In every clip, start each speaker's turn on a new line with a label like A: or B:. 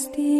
A: Pasti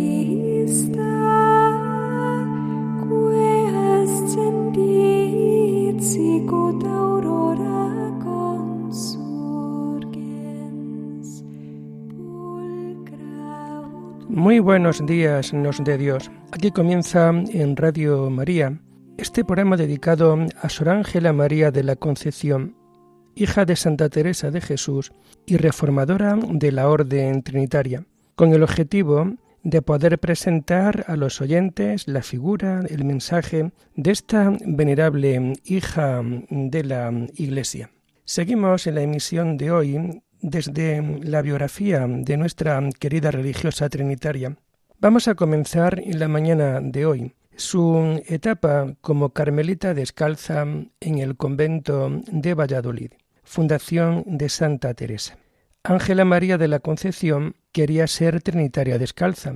B: Muy buenos días, nos de Dios. Aquí comienza en Radio María este programa dedicado a Sor Ángela María de la Concepción, hija de Santa Teresa de Jesús y reformadora de la Orden Trinitaria, con el objetivo de poder presentar a los oyentes la figura, el mensaje de esta venerable hija de la Iglesia. Seguimos en la emisión de hoy desde la biografía de nuestra querida religiosa trinitaria. Vamos a comenzar en la mañana de hoy su etapa como carmelita descalza en el convento de Valladolid, fundación de Santa Teresa. Ángela María de la Concepción quería ser trinitaria descalza,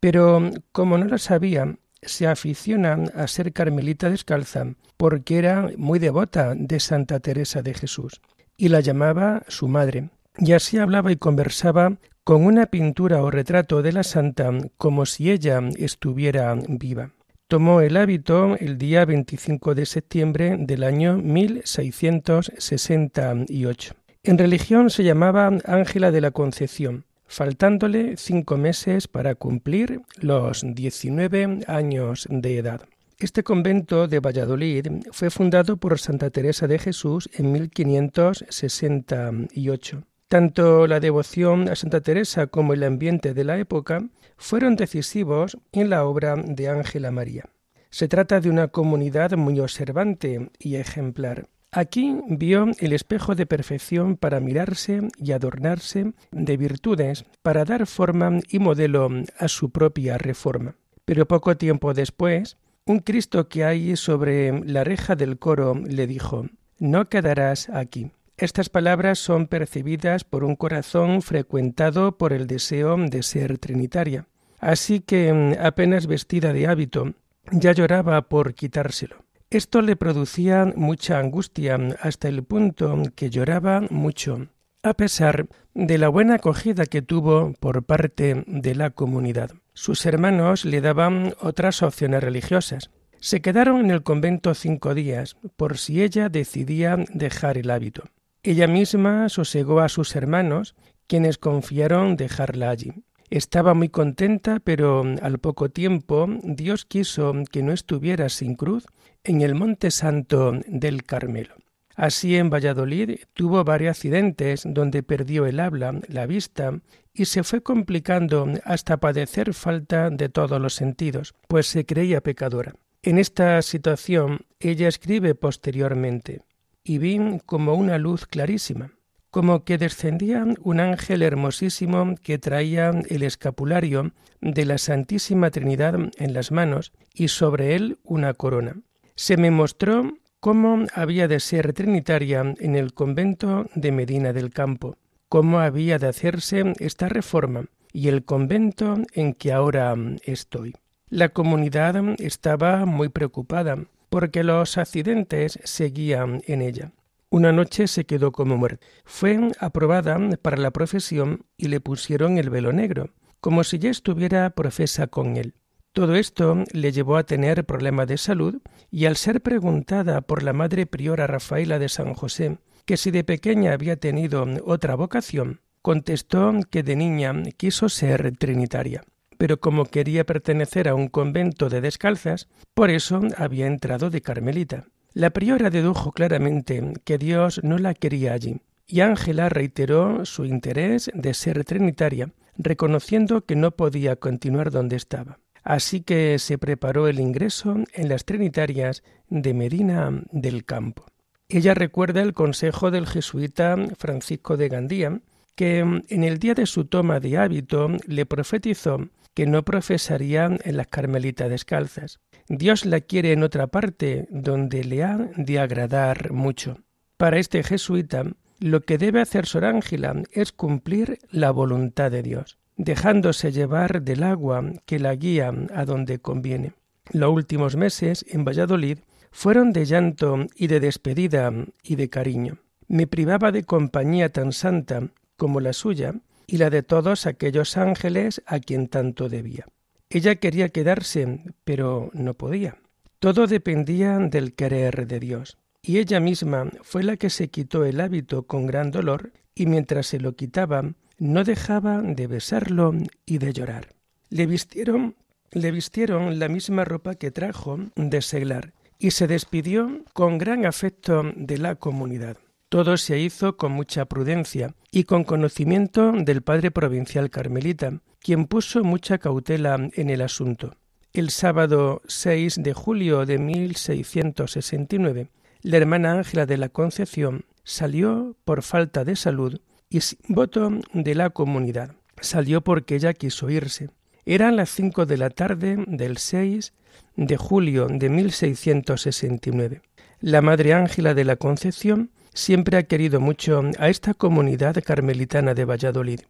B: pero como no lo sabía, se aficiona a ser carmelita descalza porque era muy devota de Santa Teresa de Jesús y la llamaba su madre y así hablaba y conversaba con una pintura o retrato de la santa como si ella estuviera viva. Tomó el hábito el día 25 de septiembre del año 1668. En religión se llamaba Ángela de la Concepción, faltándole cinco meses para cumplir los 19 años de edad. Este convento de Valladolid fue fundado por Santa Teresa de Jesús en 1568. Tanto la devoción a Santa Teresa como el ambiente de la época fueron decisivos en la obra de Ángela María. Se trata de una comunidad muy observante y ejemplar. Aquí vio el espejo de perfección para mirarse y adornarse de virtudes, para dar forma y modelo a su propia reforma. Pero poco tiempo después, un Cristo que hay sobre la reja del coro le dijo, No quedarás aquí. Estas palabras son percibidas por un corazón frecuentado por el deseo de ser trinitaria. Así que, mm, apenas vestida de hábito, ya lloraba por quitárselo. Esto le producía mucha angustia hasta el punto que lloraba mucho, a pesar de la buena acogida que tuvo por parte de la comunidad. Sus hermanos le daban otras opciones religiosas. Se quedaron en el convento cinco días, por si ella decidía dejar el hábito. Ella misma sosegó a sus hermanos, quienes confiaron dejarla allí. Estaba muy contenta, pero al poco tiempo Dios quiso que no estuviera sin cruz en el Monte Santo del Carmelo. Así en Valladolid tuvo varios accidentes donde perdió el habla, la vista, y se fue complicando hasta padecer falta de todos los sentidos, pues se creía pecadora. En esta situación ella escribe posteriormente y vi como una luz clarísima, como que descendía un ángel hermosísimo que traía el escapulario de la Santísima Trinidad en las manos y sobre él una corona. Se me mostró cómo había de ser trinitaria en el convento de Medina del Campo, cómo había de hacerse esta reforma y el convento en que ahora estoy. La comunidad estaba muy preocupada porque los accidentes seguían en ella. Una noche se quedó como muerta. Fue aprobada para la profesión y le pusieron el velo negro, como si ya estuviera profesa con él. Todo esto le llevó a tener problemas de salud y al ser preguntada por la madre priora Rafaela de San José que si de pequeña había tenido otra vocación, contestó que de niña quiso ser trinitaria pero como quería pertenecer a un convento de descalzas, por eso había entrado de carmelita. La priora dedujo claramente que Dios no la quería allí, y Ángela reiteró su interés de ser trinitaria, reconociendo que no podía continuar donde estaba. Así que se preparó el ingreso en las Trinitarias de Medina del Campo. Ella recuerda el consejo del jesuita Francisco de Gandía, que en el día de su toma de hábito le profetizó que no profesaría en las Carmelitas descalzas. Dios la quiere en otra parte donde le ha de agradar mucho. Para este jesuita, lo que debe hacer Sor Ángela es cumplir la voluntad de Dios dejándose llevar del agua que la guía a donde conviene. Los últimos meses en Valladolid fueron de llanto y de despedida y de cariño. Me privaba de compañía tan santa como la suya y la de todos aquellos ángeles a quien tanto debía. Ella quería quedarse, pero no podía. Todo dependía del querer de Dios, y ella misma fue la que se quitó el hábito con gran dolor, y mientras se lo quitaba, no dejaba de besarlo y de llorar. Le vistieron, le vistieron la misma ropa que trajo de seglar y se despidió con gran afecto de la comunidad. Todo se hizo con mucha prudencia y con conocimiento del padre provincial carmelita, quien puso mucha cautela en el asunto. El sábado 6 de julio de 1669, la hermana Ángela de la Concepción salió por falta de salud y voto de la comunidad. Salió porque ella quiso irse. Eran las cinco de la tarde del 6 de julio de 1669. La Madre Ángela de la Concepción siempre ha querido mucho a esta comunidad carmelitana de Valladolid.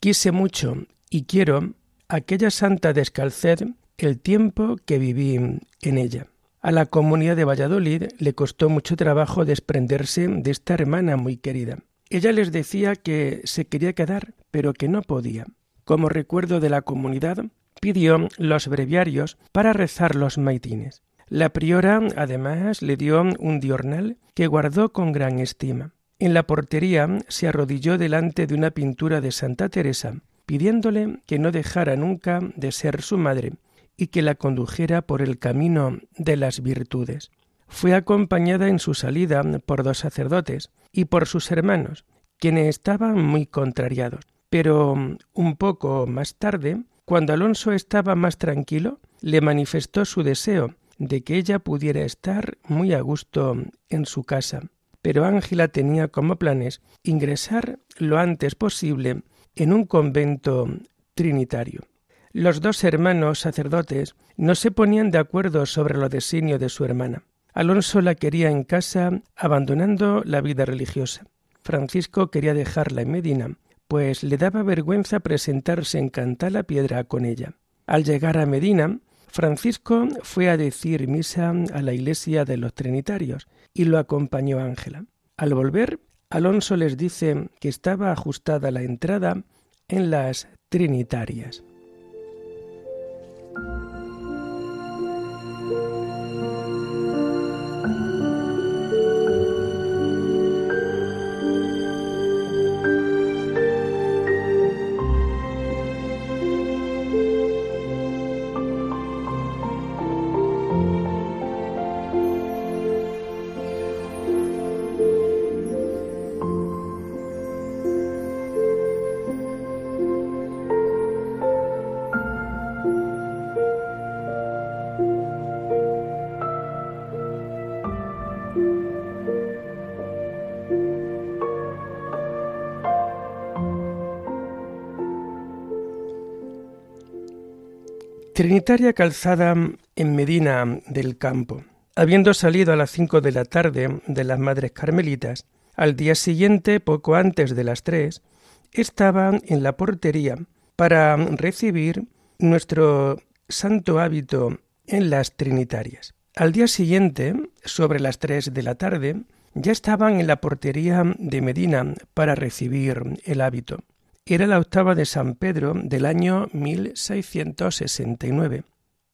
B: Quise mucho y quiero aquella santa descalced el tiempo que viví en ella. A la comunidad de Valladolid le costó mucho trabajo desprenderse de esta hermana muy querida. Ella les decía que se quería quedar, pero que no podía. Como recuerdo de la comunidad, pidió los breviarios para rezar los maitines. La priora, además, le dio un diornal que guardó con gran estima. En la portería se arrodilló delante de una pintura de Santa Teresa, pidiéndole que no dejara nunca de ser su madre y que la condujera por el camino de las virtudes. Fue acompañada en su salida por dos sacerdotes y por sus hermanos, quienes estaban muy contrariados. Pero un poco más tarde, cuando Alonso estaba más tranquilo, le manifestó su deseo de que ella pudiera estar muy a gusto en su casa. Pero Ángela tenía como planes ingresar lo antes posible en un convento trinitario. Los dos hermanos sacerdotes no se ponían de acuerdo sobre lo designio de su hermana. Alonso la quería en casa, abandonando la vida religiosa. Francisco quería dejarla en Medina, pues le daba vergüenza presentarse en Cantala Piedra con ella. Al llegar a Medina, Francisco fue a decir misa a la iglesia de los Trinitarios y lo acompañó Ángela. Al volver, Alonso les dice que estaba ajustada la entrada en las Trinitarias. Trinitaria calzada en Medina del Campo. Habiendo salido a las cinco de la tarde de las Madres Carmelitas, al día siguiente, poco antes de las tres, estaba en la portería para recibir nuestro santo hábito en las Trinitarias. Al día siguiente, sobre las tres de la tarde, ya estaban en la portería de Medina para recibir el hábito. Era la octava de San Pedro del año 1669.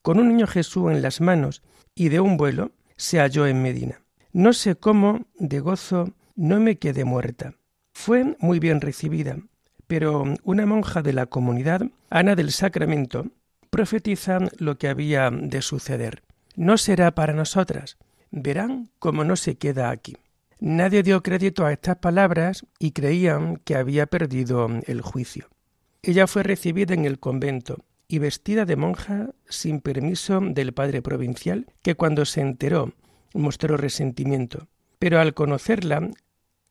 B: Con un niño Jesús en las manos y de un vuelo, se halló en Medina. No sé cómo, de gozo, no me quedé muerta. Fue muy bien recibida, pero una monja de la comunidad, Ana del Sacramento, profetiza lo que había de suceder. No será para nosotras. Verán cómo no se queda aquí. Nadie dio crédito a estas palabras y creían que había perdido el juicio. Ella fue recibida en el convento y vestida de monja sin permiso del padre provincial, que cuando se enteró mostró resentimiento. Pero al conocerla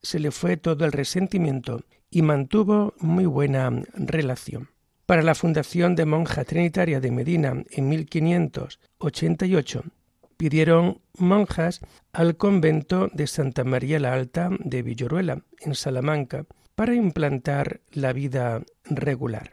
B: se le fue todo el resentimiento y mantuvo muy buena relación. Para la fundación de Monja Trinitaria de Medina en 1588 pidieron monjas al convento de Santa María la Alta de Villoruela, en Salamanca, para implantar la vida regular.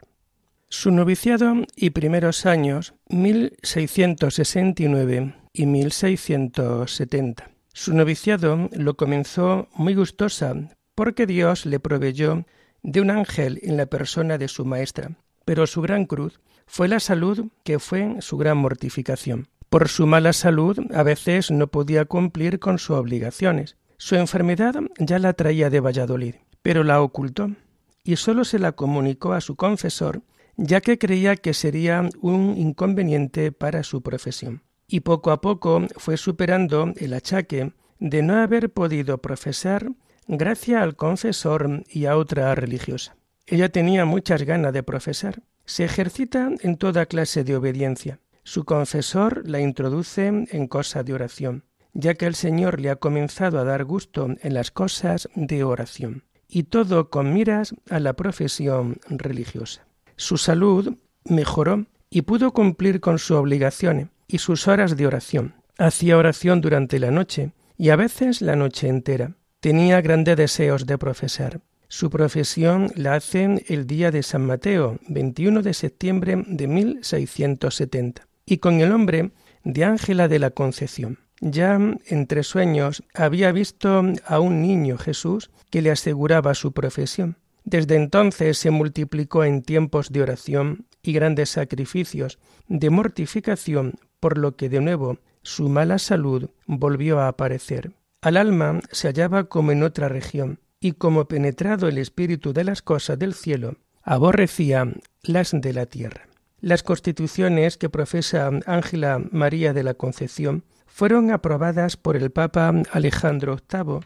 B: Su noviciado y primeros años 1669 y 1670. Su noviciado lo comenzó muy gustosa porque Dios le proveyó de un ángel en la persona de su maestra, pero su gran cruz fue la salud que fue su gran mortificación. Por su mala salud a veces no podía cumplir con sus obligaciones. Su enfermedad ya la traía de Valladolid, pero la ocultó y sólo se la comunicó a su confesor ya que creía que sería un inconveniente para su profesión. Y poco a poco fue superando el achaque de no haber podido profesar gracias al confesor y a otra religiosa. Ella tenía muchas ganas de profesar. Se ejercita en toda clase de obediencia. Su confesor la introduce en cosas de oración, ya que el Señor le ha comenzado a dar gusto en las cosas de oración, y todo con miras a la profesión religiosa. Su salud mejoró y pudo cumplir con sus obligaciones y sus horas de oración. Hacía oración durante la noche y a veces la noche entera. Tenía grandes deseos de profesar. Su profesión la hace el día de San Mateo, 21 de septiembre de 1670, y con el nombre de Ángela de la Concepción. Ya entre sueños había visto a un niño Jesús que le aseguraba su profesión. Desde entonces se multiplicó en tiempos de oración y grandes sacrificios de mortificación, por lo que de nuevo su mala salud volvió a aparecer. Al alma se hallaba como en otra región, y como penetrado el espíritu de las cosas del cielo, aborrecía las de la tierra. Las constituciones que profesa Ángela María de la Concepción fueron aprobadas por el Papa Alejandro VIII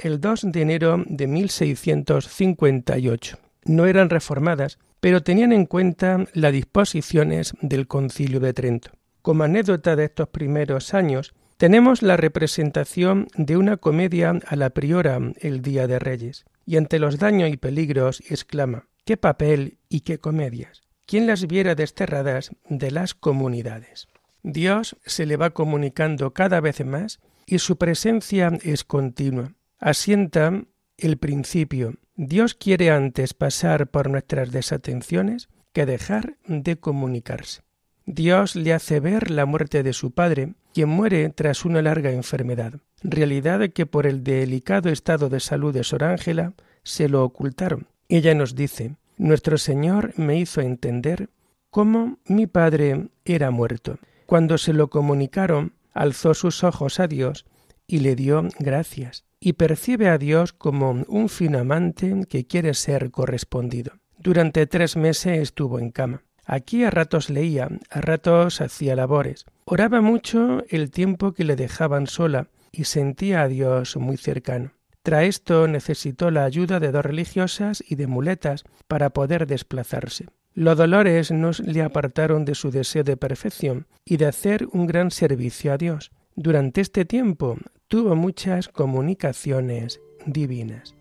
B: el 2 de enero de 1658. No eran reformadas, pero tenían en cuenta las disposiciones del Concilio de Trento. Como anécdota de estos primeros años, tenemos la representación de una comedia a la priora el Día de Reyes, y ante los daños y peligros exclama ¡Qué papel y qué comedias! ¿Quién las viera desterradas de las comunidades? Dios se le va comunicando cada vez más y su presencia es continua asienta el principio. Dios quiere antes pasar por nuestras desatenciones que dejar de comunicarse. Dios le hace ver la muerte de su padre, quien muere tras una larga enfermedad, realidad que por el delicado estado de salud de Sor Ángela se lo ocultaron. Ella nos dice, Nuestro Señor me hizo entender cómo mi padre era muerto. Cuando se lo comunicaron, alzó sus ojos a Dios y le dio gracias y percibe a Dios como un fino amante que quiere ser correspondido. Durante tres meses estuvo en cama. Aquí a ratos leía, a ratos hacía labores. Oraba mucho el tiempo que le dejaban sola y sentía a Dios muy cercano. Tras esto necesitó la ayuda de dos religiosas y de muletas para poder desplazarse. Los dolores no le apartaron de su deseo de perfección y de hacer un gran servicio a Dios. Durante este tiempo tuvo muchas comunicaciones divinas.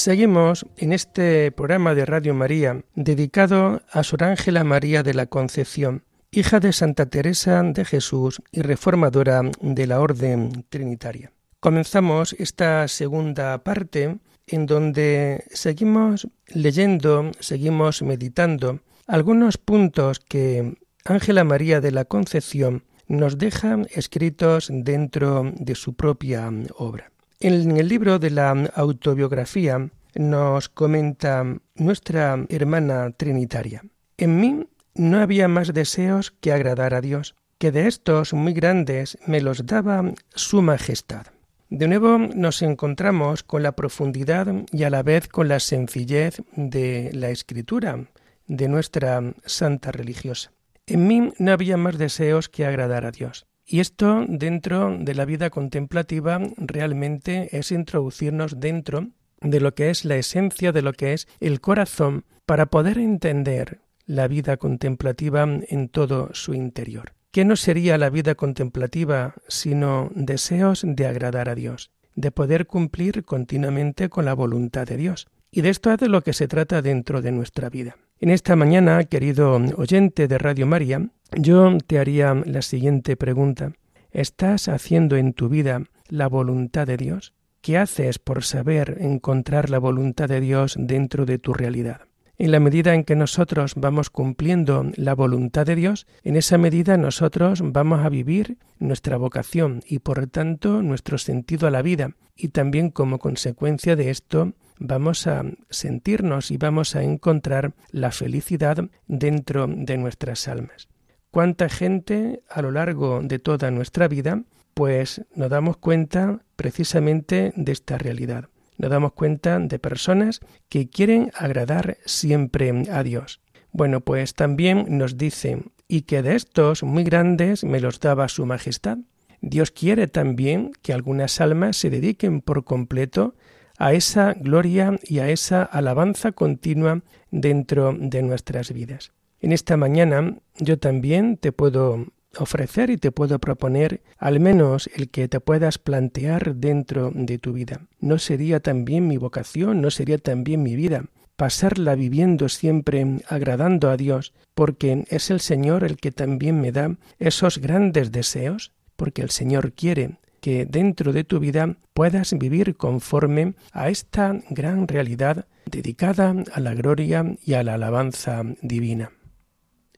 B: Seguimos en este programa de Radio María dedicado a Sor Ángela María de la Concepción, hija de Santa Teresa de Jesús y reformadora de la Orden Trinitaria. Comenzamos esta segunda parte en donde seguimos leyendo, seguimos meditando algunos puntos que Ángela María de la Concepción nos deja escritos dentro de su propia obra. En el libro de la autobiografía nos comenta nuestra hermana trinitaria. En mí no había más deseos que agradar a Dios, que de estos muy grandes me los daba su majestad. De nuevo nos encontramos con la profundidad y a la vez con la sencillez de la escritura de nuestra santa religiosa. En mí no había más deseos que agradar a Dios. Y esto dentro de la vida contemplativa realmente es introducirnos dentro de lo que es la esencia de lo que es el corazón para poder entender la vida contemplativa en todo su interior. ¿Qué no sería la vida contemplativa sino deseos de agradar a Dios, de poder cumplir continuamente con la voluntad de Dios? Y de esto es de lo que se trata dentro de nuestra vida. En esta mañana, querido oyente de Radio María, yo te haría la siguiente pregunta. ¿Estás haciendo en tu vida la voluntad de Dios? ¿Qué haces por saber encontrar la voluntad de Dios dentro de tu realidad? En la medida en que nosotros vamos cumpliendo la voluntad de Dios, en esa medida nosotros vamos a vivir nuestra vocación y por tanto nuestro sentido a la vida y también como consecuencia de esto vamos a sentirnos y vamos a encontrar la felicidad dentro de nuestras almas. ¿Cuánta gente a lo largo de toda nuestra vida pues nos damos cuenta precisamente de esta realidad? nos damos cuenta de personas que quieren agradar siempre a Dios. Bueno, pues también nos dice, y que de estos muy grandes me los daba su majestad. Dios quiere también que algunas almas se dediquen por completo a esa gloria y a esa alabanza continua dentro de nuestras vidas. En esta mañana yo también te puedo ofrecer y te puedo proponer al menos el que te puedas plantear dentro de tu vida. ¿No sería también mi vocación? ¿No sería también mi vida? pasarla viviendo siempre agradando a Dios, porque es el Señor el que también me da esos grandes deseos, porque el Señor quiere que dentro de tu vida puedas vivir conforme a esta gran realidad dedicada a la gloria y a la alabanza divina.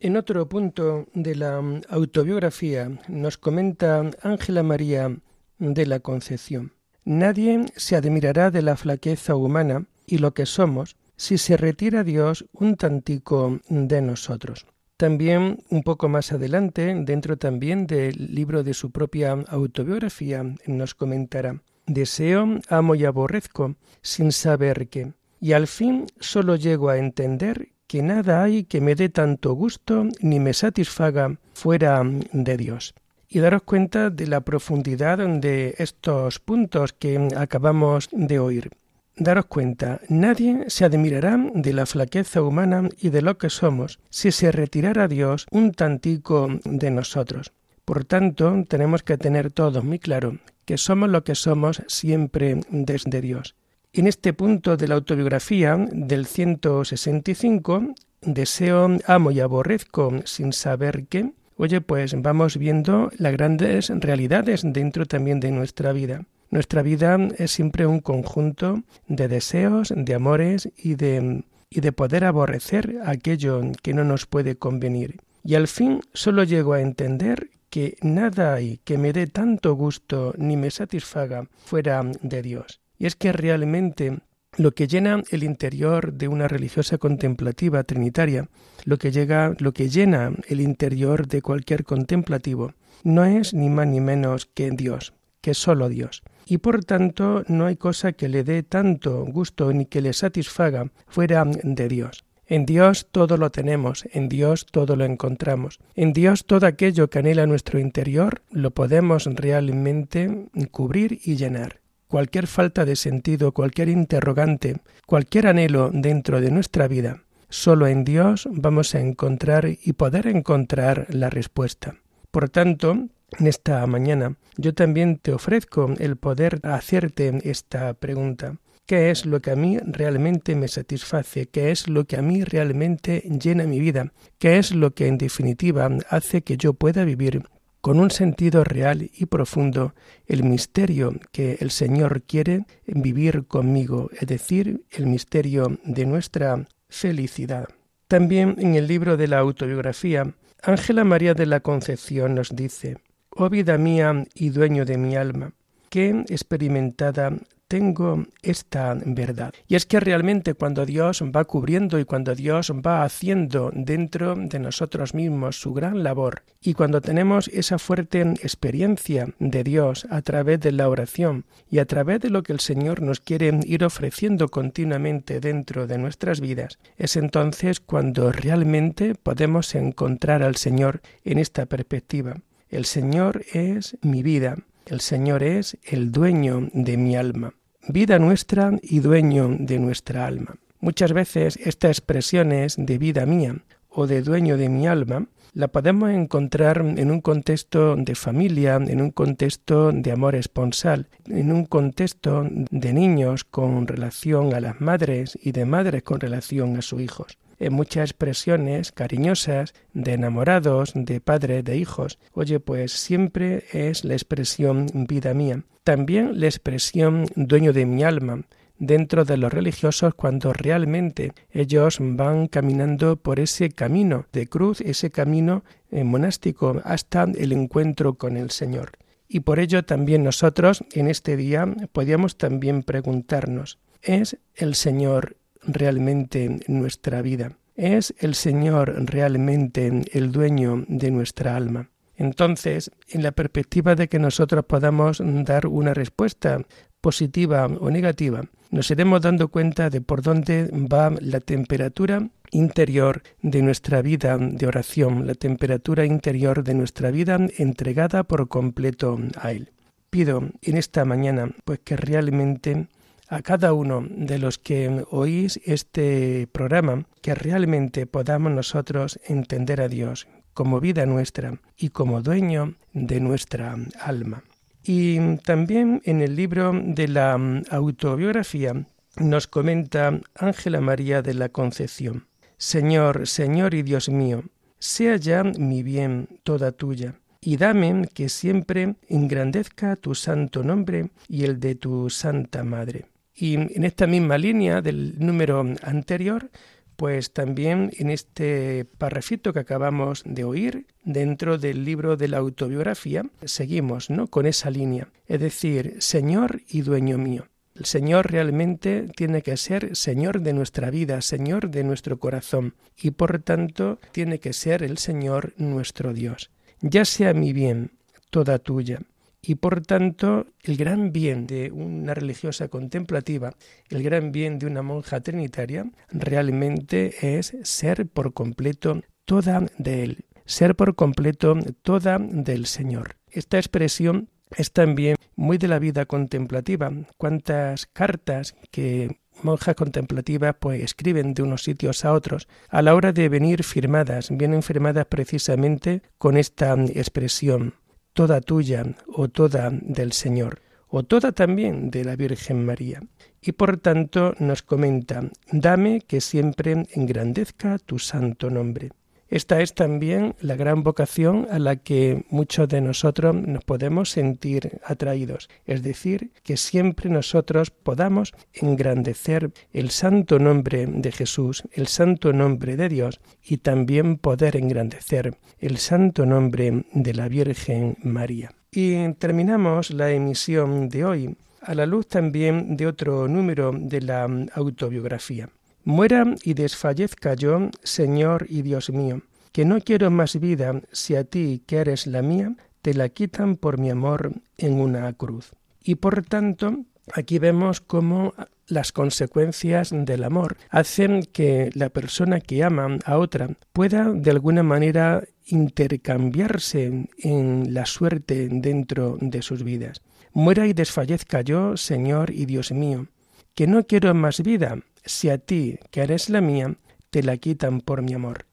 B: En otro punto de la autobiografía nos comenta Ángela María de la Concepción. Nadie se admirará de la flaqueza humana y lo que somos si se retira Dios un tantico de nosotros. También un poco más adelante, dentro también del libro de su propia autobiografía, nos comentará Deseo, amo y aborrezco, sin saber qué, y al fin solo llego a entender que nada hay que me dé tanto gusto ni me satisfaga fuera de Dios. Y daros cuenta de la profundidad de estos puntos que acabamos de oír. Daros cuenta, nadie se admirará de la flaqueza humana y de lo que somos si se retirara Dios un tantico de nosotros. Por tanto, tenemos que tener todos muy claro que somos lo que somos siempre desde Dios. En este punto de la autobiografía del 165, Deseo, amo y aborrezco sin saber qué, oye, pues vamos viendo las grandes realidades dentro también de nuestra vida. Nuestra vida es siempre un conjunto de deseos, de amores y de, y de poder aborrecer aquello que no nos puede convenir. Y al fin solo llego a entender que nada hay que me dé tanto gusto ni me satisfaga fuera de Dios. Y es que realmente lo que llena el interior de una religiosa contemplativa trinitaria, lo que llega, lo que llena el interior de cualquier contemplativo, no es ni más ni menos que Dios, que solo Dios. Y por tanto no hay cosa que le dé tanto gusto ni que le satisfaga fuera de Dios. En Dios todo lo tenemos, en Dios todo lo encontramos. En Dios todo aquello que anhela nuestro interior lo podemos realmente cubrir y llenar cualquier falta de sentido, cualquier interrogante, cualquier anhelo dentro de nuestra vida, solo en Dios vamos a encontrar y poder encontrar la respuesta. Por tanto, en esta mañana yo también te ofrezco el poder hacerte esta pregunta. ¿Qué es lo que a mí realmente me satisface? ¿Qué es lo que a mí realmente llena mi vida? ¿Qué es lo que en definitiva hace que yo pueda vivir con un sentido real y profundo el misterio que el Señor quiere vivir conmigo, es decir, el misterio de nuestra felicidad. También en el libro de la autobiografía, Ángela María de la Concepción nos dice, Oh vida mía y dueño de mi alma, qué experimentada tengo esta verdad. Y es que realmente cuando Dios va cubriendo y cuando Dios va haciendo dentro de nosotros mismos su gran labor y cuando tenemos esa fuerte experiencia de Dios a través de la oración y a través de lo que el Señor nos quiere ir ofreciendo continuamente dentro de nuestras vidas, es entonces cuando realmente podemos encontrar al Señor en esta perspectiva. El Señor es mi vida, el Señor es el dueño de mi alma vida nuestra y dueño de nuestra alma. Muchas veces estas expresiones de vida mía o de dueño de mi alma la podemos encontrar en un contexto de familia, en un contexto de amor esponsal, en un contexto de niños con relación a las madres y de madres con relación a sus hijos. Muchas expresiones cariñosas de enamorados, de padres, de hijos. Oye, pues siempre es la expresión vida mía. También la expresión dueño de mi alma, dentro de los religiosos cuando realmente ellos van caminando por ese camino de cruz, ese camino eh, monástico hasta el encuentro con el Señor. Y por ello también nosotros en este día podíamos también preguntarnos, ¿es el Señor realmente nuestra vida? ¿Es el Señor realmente el dueño de nuestra alma? Entonces, en la perspectiva de que nosotros podamos dar una respuesta positiva o negativa, nos iremos dando cuenta de por dónde va la temperatura interior de nuestra vida de oración, la temperatura interior de nuestra vida entregada por completo a Él. Pido en esta mañana pues que realmente a cada uno de los que oís este programa que realmente podamos nosotros entender a Dios, como vida nuestra y como dueño de nuestra alma. Y también en el libro de la mm, autobiografía nos comenta Ángela María de la Concepción, Señor, Señor y Dios mío, sea ya mi bien toda tuya, y dame que siempre engrandezca tu santo nombre y el de tu santa madre. Y en esta misma línea del número anterior pues también en este parrafito que acabamos de oír, dentro del libro de la autobiografía, seguimos ¿no? con esa línea, es decir, Señor y dueño mío. El Señor realmente tiene que ser Señor de nuestra vida, Señor de nuestro corazón, y por tanto tiene que ser el Señor nuestro Dios. Ya sea mi bien, toda tuya, y por tanto, el gran bien de una religiosa contemplativa, el gran bien de una monja trinitaria, realmente es ser por completo toda de Él, ser por completo toda del Señor. Esta expresión es también muy de la vida contemplativa. Cuántas cartas que monjas contemplativas pues escriben de unos sitios a otros a la hora de venir firmadas, vienen firmadas precisamente con esta expresión toda tuya o toda del Señor, o toda también de la Virgen María. Y por tanto nos comenta, dame que siempre engrandezca tu santo nombre. Esta es también la gran vocación a la que muchos de nosotros nos podemos sentir atraídos, es decir, que siempre nosotros podamos engrandecer el santo nombre de Jesús, el santo nombre de Dios y también poder engrandecer el santo nombre de la Virgen María. Y terminamos la emisión de hoy a la luz también de otro número de la autobiografía. Muera y desfallezca yo, Señor y Dios mío, que no quiero más vida si a ti, que eres la mía, te la quitan por mi amor en una cruz. Y por tanto, aquí vemos cómo las consecuencias del amor hacen que la persona que ama a otra pueda de alguna manera intercambiarse en la suerte dentro de sus vidas. Muera y desfallezca yo, Señor y Dios mío, que no quiero más vida si a ti, que eres la mía, te la quitan por mi amor.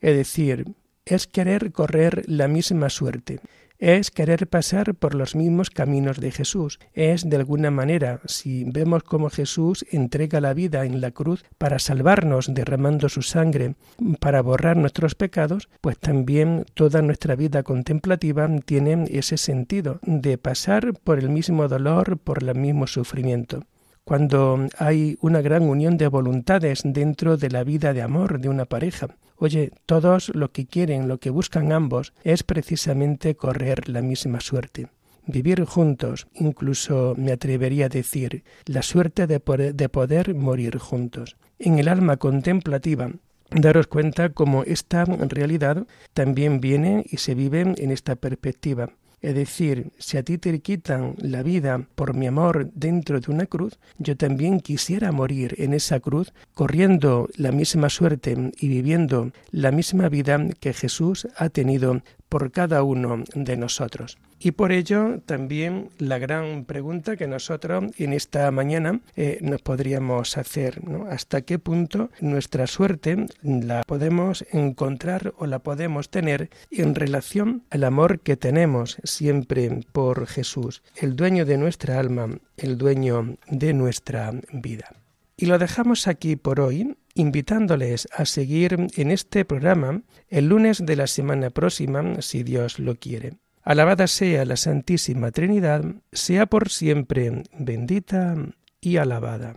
B: Es decir, es querer correr la misma suerte, es querer pasar por los mismos caminos de Jesús. Es, de alguna manera, si vemos cómo Jesús entrega la vida en la cruz para salvarnos derramando su sangre, para borrar nuestros pecados, pues también toda nuestra vida contemplativa tiene ese sentido de pasar por el mismo dolor, por el mismo sufrimiento cuando hay una gran unión de voluntades dentro de la vida de amor de una pareja. Oye, todos lo que quieren, lo que buscan ambos, es precisamente correr la misma suerte. Vivir juntos, incluso me atrevería a decir, la suerte de poder, de poder morir juntos. En el alma contemplativa, daros cuenta cómo esta realidad también viene y se vive en esta perspectiva. Es decir, si a ti te quitan la vida por mi amor dentro de una cruz, yo también quisiera morir en esa cruz, corriendo la misma suerte y viviendo la misma vida que Jesús ha tenido por cada uno de nosotros. Y por ello también la gran pregunta que nosotros en esta mañana eh, nos podríamos hacer, ¿Hasta qué punto nuestra suerte la podemos encontrar o la podemos tener en relación al amor que tenemos siempre por Jesús, el dueño de nuestra alma, el dueño de nuestra vida? Y lo dejamos aquí por hoy, invitándoles a seguir en este programa el lunes de la semana próxima, si Dios lo quiere. Alabada sea la Santísima Trinidad, sea por siempre bendita y alabada.